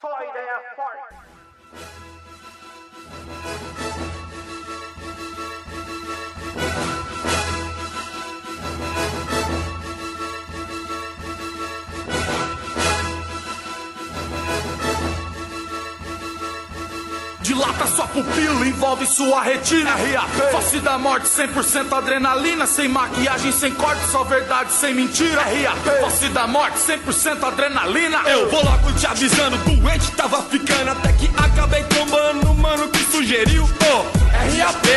Friday at 4. Dilata sua pupila, envolve sua retina. RAP. Face da morte, 100% adrenalina. Sem maquiagem, sem corte, só verdade, sem mentira. RAP. Face da morte, 100% adrenalina. Eu vou logo te avisando, doente tava ficando Até que acabei tombando no mano que sugeriu oh,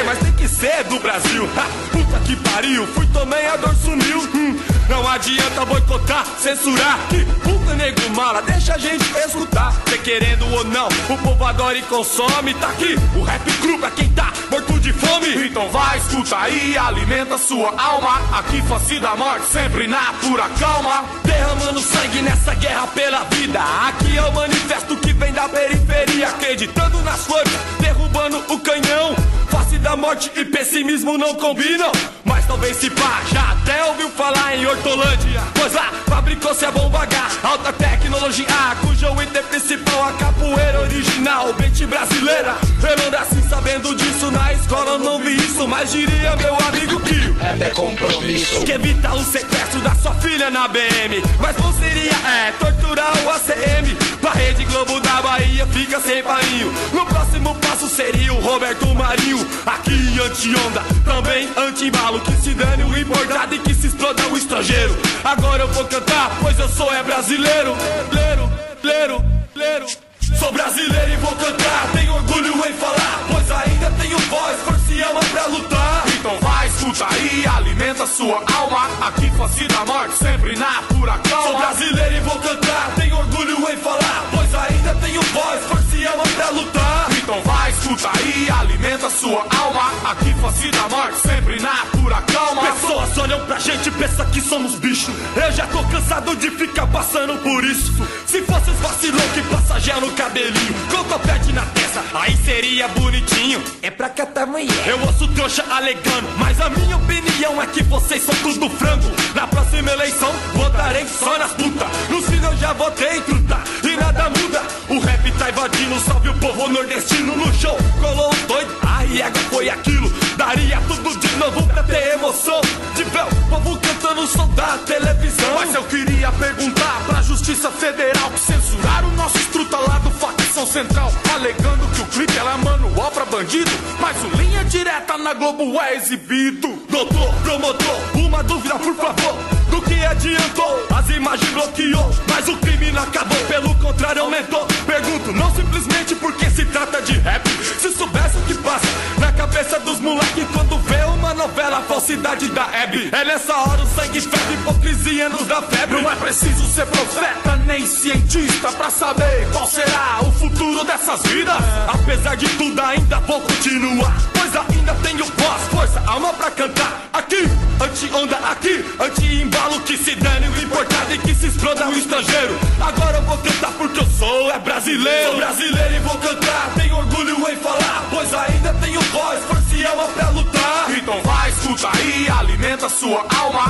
Mas tem que ser do Brasil. Ha, Puta que pariu, fui, tomei, a dor sumiu. Hum, Não adianta boicotar, censurar. Que puta nego mala, deixa a gente escutar. Cê querendo ou não, o povo adora e consome. Tá aqui, o rap cru pra quem tá morto de fome. Então vai, escuta aí, alimenta sua alma. Aqui, face da morte, sempre na pura calma. Derramando sangue nessa guerra pela vida. Aqui é o manifesto que vem da periferia Acreditando nas flores, derrubando o canhão Face da morte e pessimismo não combinam Mas talvez se pá, já até ouviu falar em Hortolândia Pois lá, fabricou-se a bomba H Alta tecnologia, cujo item principal A capoeira original, mente brasileira Eu não nasci sabendo disso, na escola eu não vi isso Mas diria meu amigo que É compromisso. que evita o sequestro da sua filha na BM. Mas bom seria, é, torturar o ACM. Pra Rede Globo da Bahia fica sem painho. No próximo passo seria o Roberto Marinho. Aqui anti-onda, também anti-embalo. Que se dane o importado e que se exploda o estrangeiro. Agora eu vou cantar, pois eu sou é brasileiro. Leiro, leiro, leiro. Sou brasileiro e vou cantar, tenho orgulho em falar. Escuta alimenta sua alma. Aqui, face da morte, sempre na pura Sou calma. brasileiro e vou cantar, tenho orgulho em falar. Pois ainda tenho voz, força e alma pra lutar. Então vai, escuta aí, alimenta sua alma. Aqui, face da morte, sempre na pura calma. Pessoas olham pra gente e pensam que somos bichos. Eu já tô cansado de ficar passando por isso. Se fosse os vacilão que passa gel no cabelinho, com topete na testa, aí seria bonitinho. É pra catar mulher. Eu ouço trouxa alegando, mas a minha opinião é que vocês são tudo frango. Na próxima eleição, votarei só nas putas. No sino eu já votei, truta, e nada muda. O rap tá invadindo, salve o povo nordestino no show. Colou um doido, a riega foi aquilo. Daria tudo de novo pra ter emoção. Direta na Globo é exibido. Doutor, promotor, uma dúvida por favor. Do que adiantou? As imagens bloqueou, mas o crime não acabou, pelo contrário aumentou. Pergunto, não simplesmente porque se trata de rap. Se soubesse o que passa na cabeça dos moleques quando vê uma novela, a falsidade da Hebe. É nessa hora o sangue ferve, hipocrisia nos dá febre. Não é preciso ser profeta nem cientista pra saber qual será o futuro dessas vidas. Apesar de tudo, ainda vou continuar. Pois ainda tenho voz, força, alma pra cantar. Aqui, anti-onda, aqui, anti-embalo. Que se dane o importado e que se exploda o estrangeiro. Agora eu vou cantar porque eu sou é brasileiro. Sou brasileiro e vou cantar, tenho orgulho em falar. Pois ainda tenho voz, força e alma pra lutar. Então vai, escuta aí, alimenta sua alma.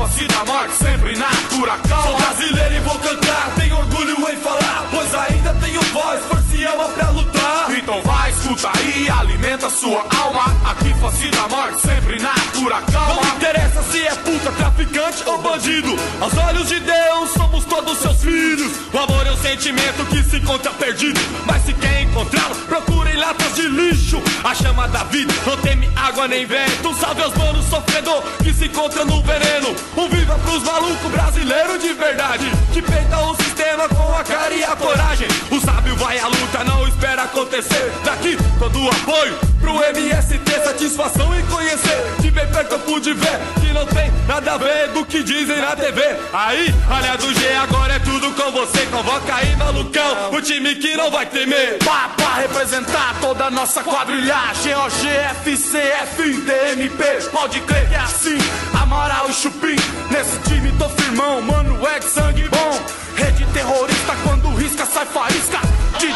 Face da morte, sempre na pura Sou brasileiro e vou cantar, tenho orgulho em falar. Pois ainda tenho voz, força e alma pra lutar. Então vai, escuta aí, alimenta sua alma. Aqui, face da morte, sempre na pura Não interessa se é puta, traficante ou bandido. Aos olhos de Deus, somos todos seus filhos. O amor é um sentimento que se encontra perdido. Mas se quer encontrá-lo, procure em latas de lixo. A chama da vida não teme água nem vento. Salve aos manos sofredor que se encontra no veneno. Um viva pros malucos brasileiros de verdade. Que peita o sistema com a cara e a coragem. O sábio vai à luta, não espera acontecer. Daqui todo o apoio pro MST, satisfação em conhecer. De bem perto eu pude ver que não tem nada a ver do que dizem na TV. Aí, olha do G, agora é tudo com você. Convoca aí, malucão, o time que não vai temer. Pá, pra representar toda a nossa quadrilhagem OGFCF, DMP Pode crer que é assim, Amaral e Chupim Nesse time tô firmão, mano, é sangue bom Rede terrorista, quando risca sai faísca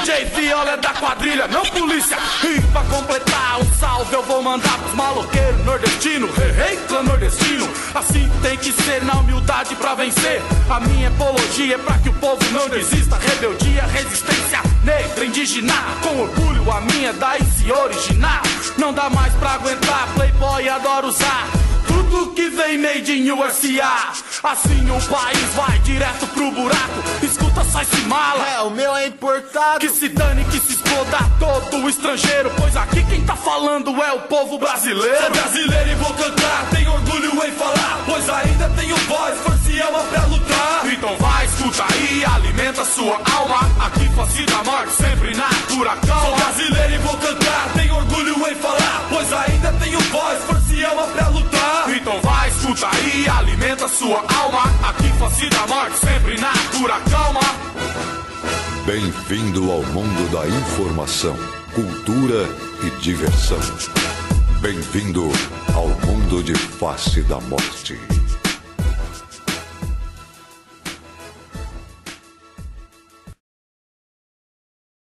DJ Viola é da quadrilha, não polícia. E pra completar um salve eu vou mandar pros maloqueiros nordestino. Rei, clã nordestino. Assim tem que ser na humildade pra vencer. A minha apologia é pra que o povo não desista. Rebeldia, resistência, indigenar Com orgulho a minha daí se originar Não dá mais pra aguentar, playboy adoro usar. Tudo que vem made in USA Assim o país vai direto pro buraco. Escuta, sai se mala. É, o meu é importado. Que se dane, que se exploda todo o estrangeiro. Pois aqui quem tá falando é o povo brasileiro. Sou brasileiro e vou cantar, tenho orgulho em falar Pois ainda tenho voz, força e alma pra lutar. Então vai, escuta aí, alimenta sua alma. Aqui face da morte, sempre na pura Sou calma brasileiro e vou cantar, tenho orgulho em falar Pois ainda tenho voz, força e alma pra lutar. Então vai, escuta aí, alimenta sua alma Aqui face da morte, sempre na pura calma Bem-vindo ao mundo da informação, cultura e diversão. Bem-vindo ao mundo de face da morte.